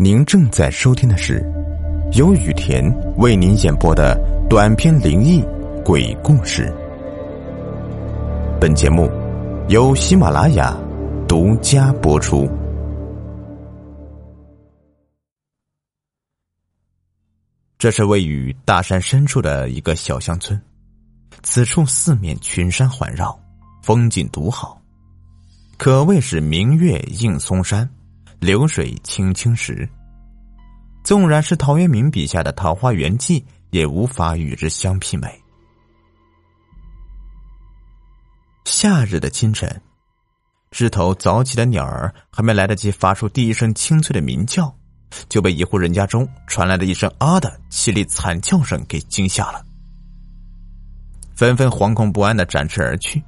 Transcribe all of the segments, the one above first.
您正在收听的是由雨田为您演播的短篇灵异鬼故事。本节目由喜马拉雅独家播出。这是位于大山深处的一个小乡村，此处四面群山环绕，风景独好，可谓是明月映松山。流水清青石，纵然是陶渊明笔下的《桃花源记》，也无法与之相媲美。夏日的清晨，枝头早起的鸟儿还没来得及发出第一声清脆的鸣叫，就被一户人家中传来的一声“啊”的凄厉惨叫声给惊吓了，纷纷惶恐不安的展翅而去，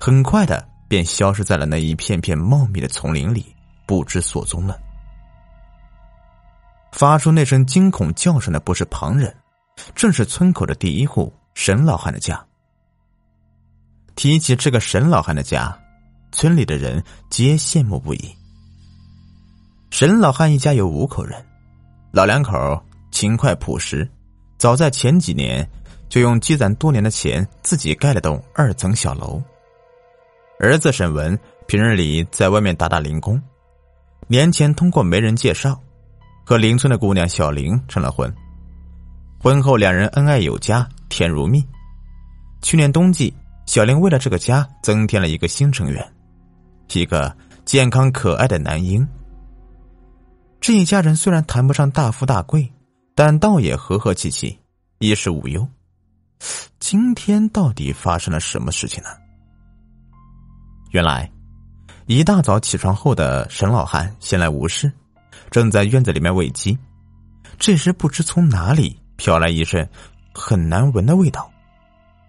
很快的便消失在了那一片片茂密的丛林里。不知所踪了。发出那声惊恐叫声的不是旁人，正是村口的第一户沈老汉的家。提起这个沈老汉的家，村里的人皆羡慕不已。沈老汉一家有五口人，老两口勤快朴实，早在前几年就用积攒多年的钱自己盖了栋二层小楼。儿子沈文平日里在外面打打零工。年前通过媒人介绍，和邻村的姑娘小玲成了婚。婚后两人恩爱有加，甜如蜜。去年冬季，小玲为了这个家增添了一个新成员，一个健康可爱的男婴。这一家人虽然谈不上大富大贵，但倒也和和气气，衣食无忧。今天到底发生了什么事情呢？原来。一大早起床后的沈老汉闲来无事，正在院子里面喂鸡。这时不知从哪里飘来一阵很难闻的味道，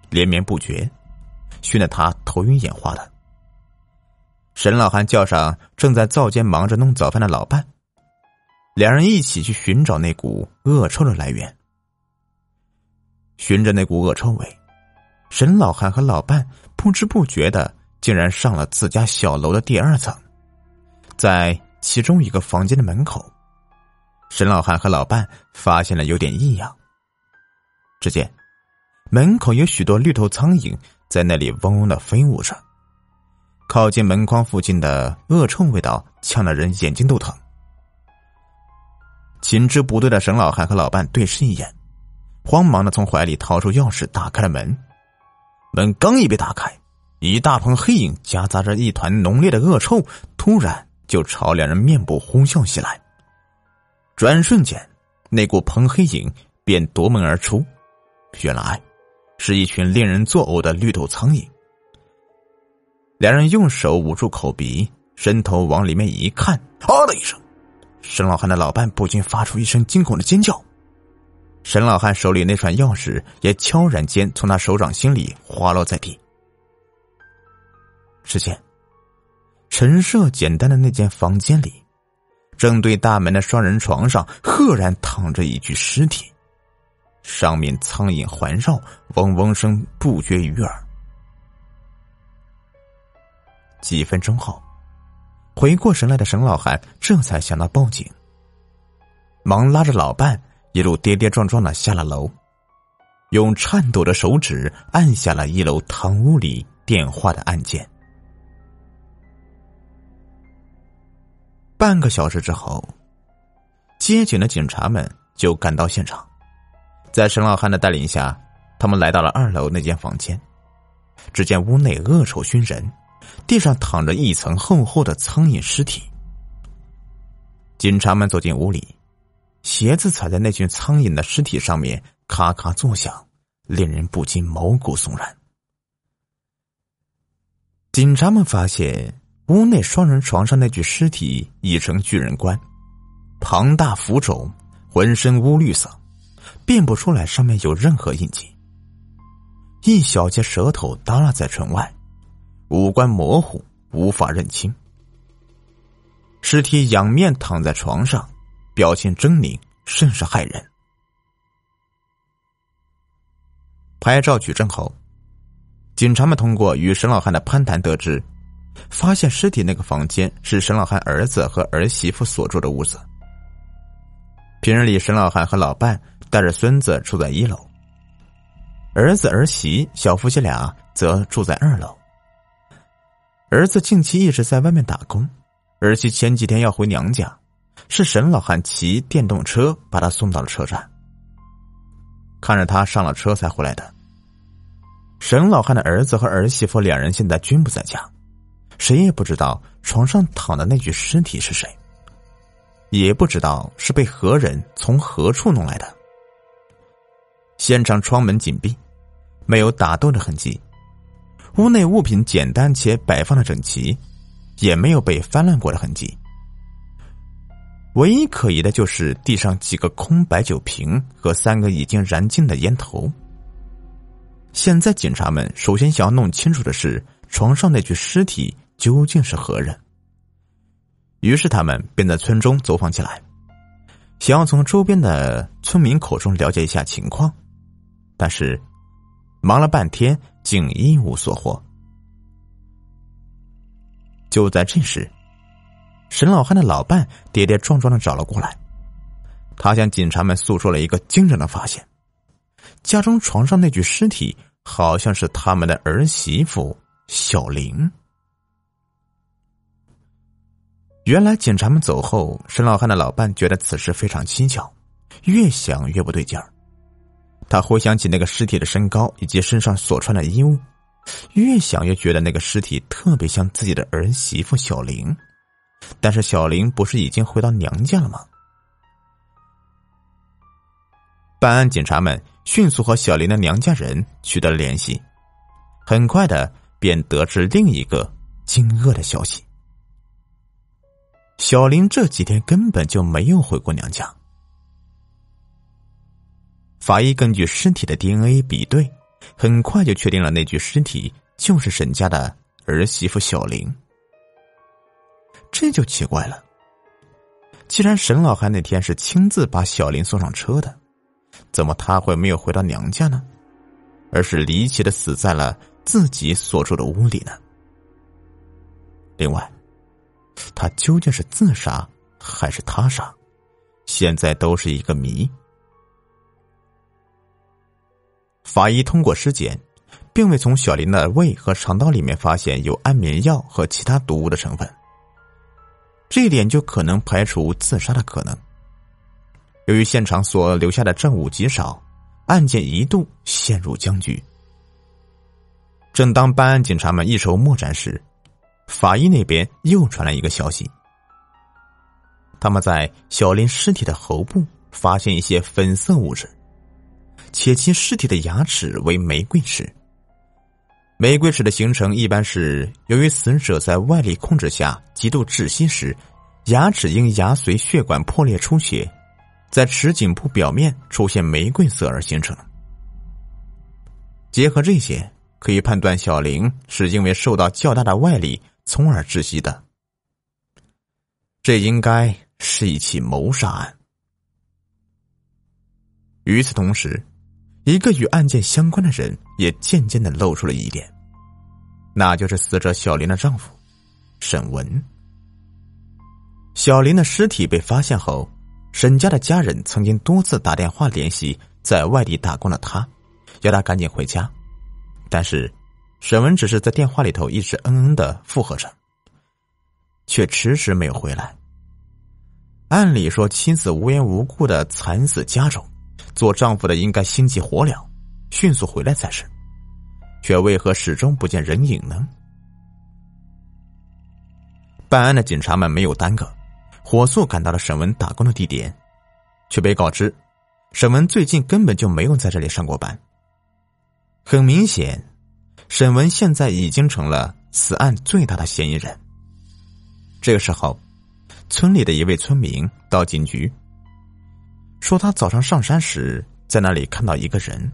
连绵不绝，熏得他头晕眼花的。沈老汉叫上正在灶间忙着弄早饭的老伴，两人一起去寻找那股恶臭的来源。循着那股恶臭味，沈老汉和老伴不知不觉的。竟然上了自家小楼的第二层，在其中一个房间的门口，沈老汉和老伴发现了有点异样。只见门口有许多绿头苍蝇在那里嗡嗡的飞舞着，靠近门框附近的恶臭味道呛得人眼睛都疼。情知不对的沈老汉和老伴对视一眼，慌忙的从怀里掏出钥匙打开了门。门刚一被打开。一大捧黑影夹杂着一团浓烈的恶臭，突然就朝两人面部呼啸袭来。转瞬间，那股蓬黑影便夺门而出，原来是一群令人作呕的绿头苍蝇。两人用手捂住口鼻，伸头往里面一看，啊的一声，沈老汉的老伴不禁发出一声惊恐的尖叫。沈老汉手里那串钥匙也悄然间从他手掌心里滑落在地。只见陈设简单的那间房间里，正对大门的双人床上，赫然躺着一具尸体，上面苍蝇环绕，嗡嗡声不绝于耳。几分钟后，回过神来的沈老汉这才想到报警，忙拉着老伴一路跌跌撞撞的下了楼，用颤抖的手指按下了一楼堂屋里电话的按键。半个小时之后，接警的警察们就赶到现场，在沈老汉的带领下，他们来到了二楼那间房间。只见屋内恶臭熏人，地上躺着一层厚厚的苍蝇尸体。警察们走进屋里，鞋子踩在那群苍蝇的尸体上面，咔咔作响，令人不禁毛骨悚然。警察们发现。屋内双人床上那具尸体已成巨人棺，庞大浮肿，浑身乌绿色，辨不出来上面有任何印记。一小截舌头耷拉在唇外，五官模糊，无法认清。尸体仰面躺在床上，表情狰狞，甚是骇人。拍照取证后，警察们通过与沈老汉的攀谈得知。发现尸体那个房间是沈老汉儿子和儿媳妇所住的屋子。平日里，沈老汉和老伴带着孙子住在一楼，儿子儿媳小夫妻俩则住在二楼。儿子近期一直在外面打工，儿媳前几天要回娘家，是沈老汉骑电动车把他送到了车站，看着他上了车才回来的。沈老汉的儿子和儿媳妇两人现在均不在家，谁也不知道床上躺的那具尸体是谁，也不知道是被何人从何处弄来的。现场窗门紧闭，没有打斗的痕迹，屋内物品简单且摆放的整齐，也没有被翻乱过的痕迹。唯一可疑的就是地上几个空白酒瓶和三个已经燃尽的烟头。现在警察们首先想要弄清楚的是，床上那具尸体究竟是何人。于是他们便在村中走访起来，想要从周边的村民口中了解一下情况，但是忙了半天竟一无所获。就在这时，沈老汉的老伴跌跌撞撞的找了过来，他向警察们诉说了一个惊人的发现。家中床上那具尸体，好像是他们的儿媳妇小玲。原来警察们走后，沈老汉的老伴觉得此事非常蹊跷，越想越不对劲儿。他回想起那个尸体的身高以及身上所穿的衣物，越想越觉得那个尸体特别像自己的儿媳妇小玲。但是小玲不是已经回到娘家了吗？办案警察们。迅速和小林的娘家人取得了联系，很快的便得知另一个惊愕的消息：小林这几天根本就没有回过娘家。法医根据尸体的 DNA 比对，很快就确定了那具尸体就是沈家的儿媳妇小玲。这就奇怪了，既然沈老汉那天是亲自把小林送上车的。怎么他会没有回到娘家呢？而是离奇的死在了自己所住的屋里呢？另外，他究竟是自杀还是他杀，现在都是一个谜。法医通过尸检，并未从小林的胃和肠道里面发现有安眠药和其他毒物的成分，这一点就可能排除自杀的可能。由于现场所留下的证物极少，案件一度陷入僵局。正当办案警察们一筹莫展时，法医那边又传来一个消息：他们在小林尸体的喉部发现一些粉色物质，且其尸体的牙齿为玫瑰齿。玫瑰齿的形成一般是由于死者在外力控制下极度窒息时，牙齿因牙髓血管破裂出血。在齿颈部表面出现玫瑰色而形成。结合这些，可以判断小玲是因为受到较大的外力，从而窒息的。这应该是一起谋杀案。与此同时，一个与案件相关的人也渐渐的露出了疑点，那就是死者小林的丈夫沈文。小林的尸体被发现后。沈家的家人曾经多次打电话联系在外地打工的他，要他赶紧回家，但是沈文只是在电话里头一直嗯嗯的附和着，却迟迟没有回来。按理说，妻子无缘无故的惨死家中，做丈夫的应该心急火燎，迅速回来才是，却为何始终不见人影呢？办案的警察们没有耽搁。火速赶到了沈文打工的地点，却被告知，沈文最近根本就没有在这里上过班。很明显，沈文现在已经成了此案最大的嫌疑人。这个时候，村里的一位村民到警局，说他早上上山时在那里看到一个人，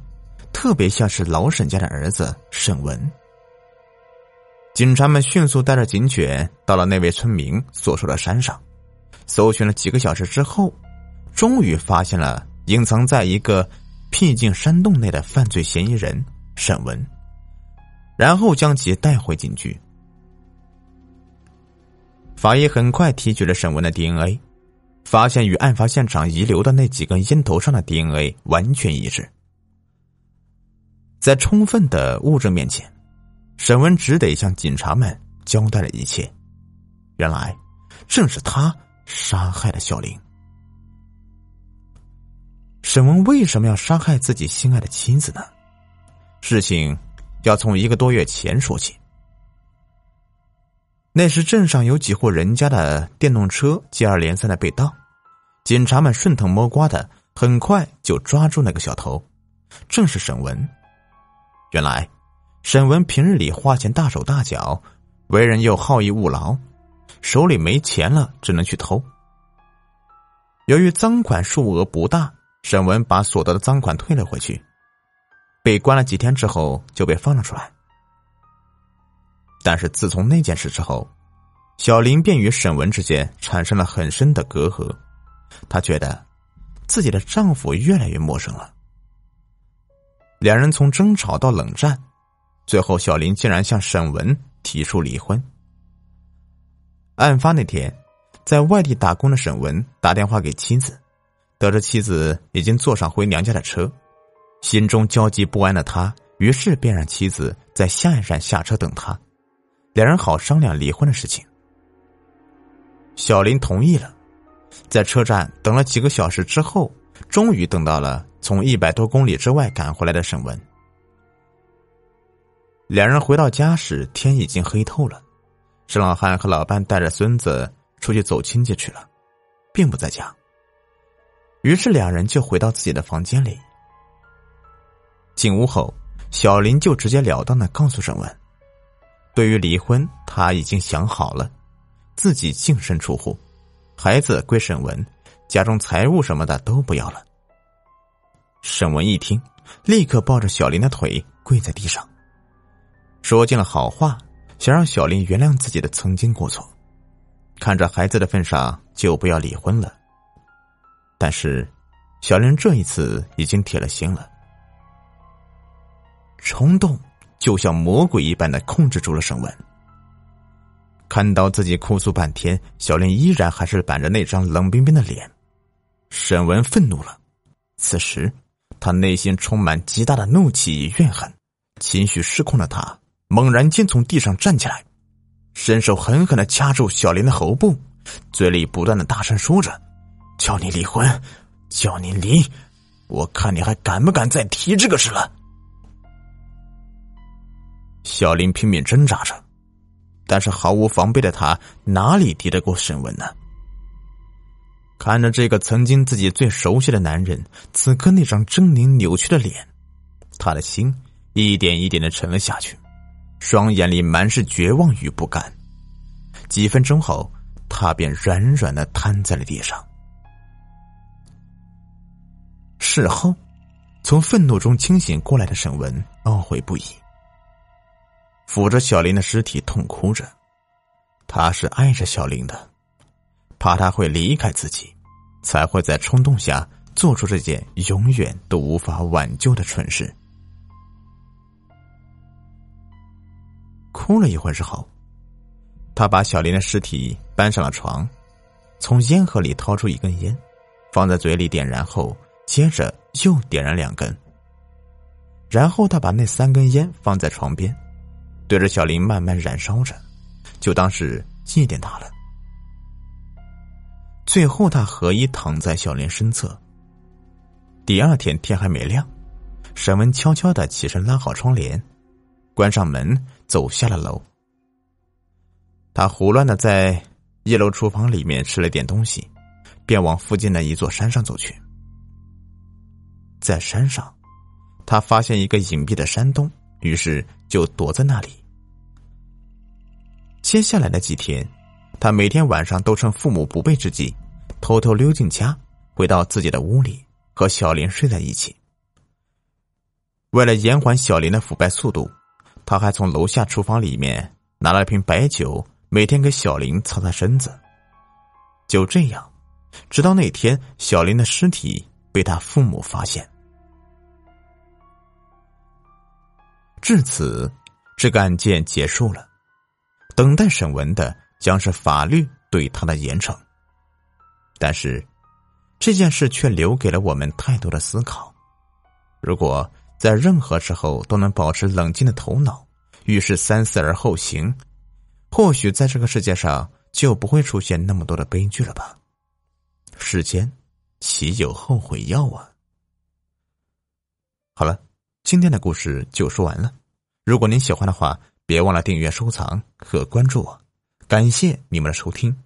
特别像是老沈家的儿子沈文。警察们迅速带着警犬到了那位村民所说的山上。搜寻了几个小时之后，终于发现了隐藏在一个僻静山洞内的犯罪嫌疑人沈文，然后将其带回警局。法医很快提取了沈文的 DNA，发现与案发现场遗留的那几根烟头上的 DNA 完全一致。在充分的物证面前，沈文只得向警察们交代了一切。原来，正是他杀害了小林。沈文为什么要杀害自己心爱的妻子呢？事情要从一个多月前说起。那时镇上有几户人家的电动车接二连三的被盗，警察们顺藤摸瓜的，很快就抓住那个小偷，正是沈文。原来，沈文平日里花钱大手大脚，为人又好逸恶劳，手里没钱了只能去偷。由于赃款数额不大。沈文把所得的赃款退了回去，被关了几天之后就被放了出来。但是自从那件事之后，小林便与沈文之间产生了很深的隔阂。她觉得自己的丈夫越来越陌生了。两人从争吵到冷战，最后小林竟然向沈文提出离婚。案发那天，在外地打工的沈文打电话给妻子。得知妻子已经坐上回娘家的车，心中焦急不安的他，于是便让妻子在下一站下车等他，两人好商量离婚的事情。小林同意了，在车站等了几个小时之后，终于等到了从一百多公里之外赶回来的沈文。两人回到家时，天已经黑透了，沈老汉和老伴带着孙子出去走亲戚去了，并不在家。于是两人就回到自己的房间里。进屋后，小林就直截了当的告诉沈文：“对于离婚，他已经想好了，自己净身出户，孩子归沈文，家中财物什么的都不要了。”沈文一听，立刻抱着小林的腿跪在地上，说尽了好话，想让小林原谅自己的曾经过错，看着孩子的份上，就不要离婚了。但是，小林这一次已经铁了心了。冲动就像魔鬼一般的控制住了沈文。看到自己哭诉半天，小林依然还是板着那张冷冰冰的脸，沈文愤怒了。此时，他内心充满极大的怒气与怨恨，情绪失控的他猛然间从地上站起来，伸手狠狠的掐住小林的喉部，嘴里不断的大声说着。叫你离婚，叫你离，我看你还敢不敢再提这个事了？小林拼命挣扎着，但是毫无防备的他哪里敌得过沈文呢？看着这个曾经自己最熟悉的男人，此刻那张狰狞扭曲的脸，他的心一点一点的沉了下去，双眼里满是绝望与不甘。几分钟后，他便软软的瘫在了地上。事后，从愤怒中清醒过来的沈文懊悔不已，抚着小林的尸体痛哭着。他是爱着小林的，怕他会离开自己，才会在冲动下做出这件永远都无法挽救的蠢事。哭了一会儿之后，他把小林的尸体搬上了床，从烟盒里掏出一根烟，放在嘴里点燃后。接着又点燃两根，然后他把那三根烟放在床边，对着小林慢慢燃烧着，就当是祭奠他了。最后，他合衣躺在小林身侧。第二天天还没亮，沈文悄悄的起身拉好窗帘，关上门，走下了楼。他胡乱的在一楼厨房里面吃了点东西，便往附近的一座山上走去。在山上，他发现一个隐蔽的山洞，于是就躲在那里。接下来的几天，他每天晚上都趁父母不备之际，偷偷溜进家，回到自己的屋里，和小林睡在一起。为了延缓小林的腐败速度，他还从楼下厨房里面拿了瓶白酒，每天给小林擦擦身子。就这样，直到那天，小林的尸体被他父母发现。至此，这个案件结束了。等待审问的将是法律对他的严惩。但是，这件事却留给了我们太多的思考。如果在任何时候都能保持冷静的头脑，遇事三思而后行，或许在这个世界上就不会出现那么多的悲剧了吧？世间岂有后悔药啊？好了，今天的故事就说完了。如果您喜欢的话，别忘了订阅、收藏和关注我。感谢你们的收听。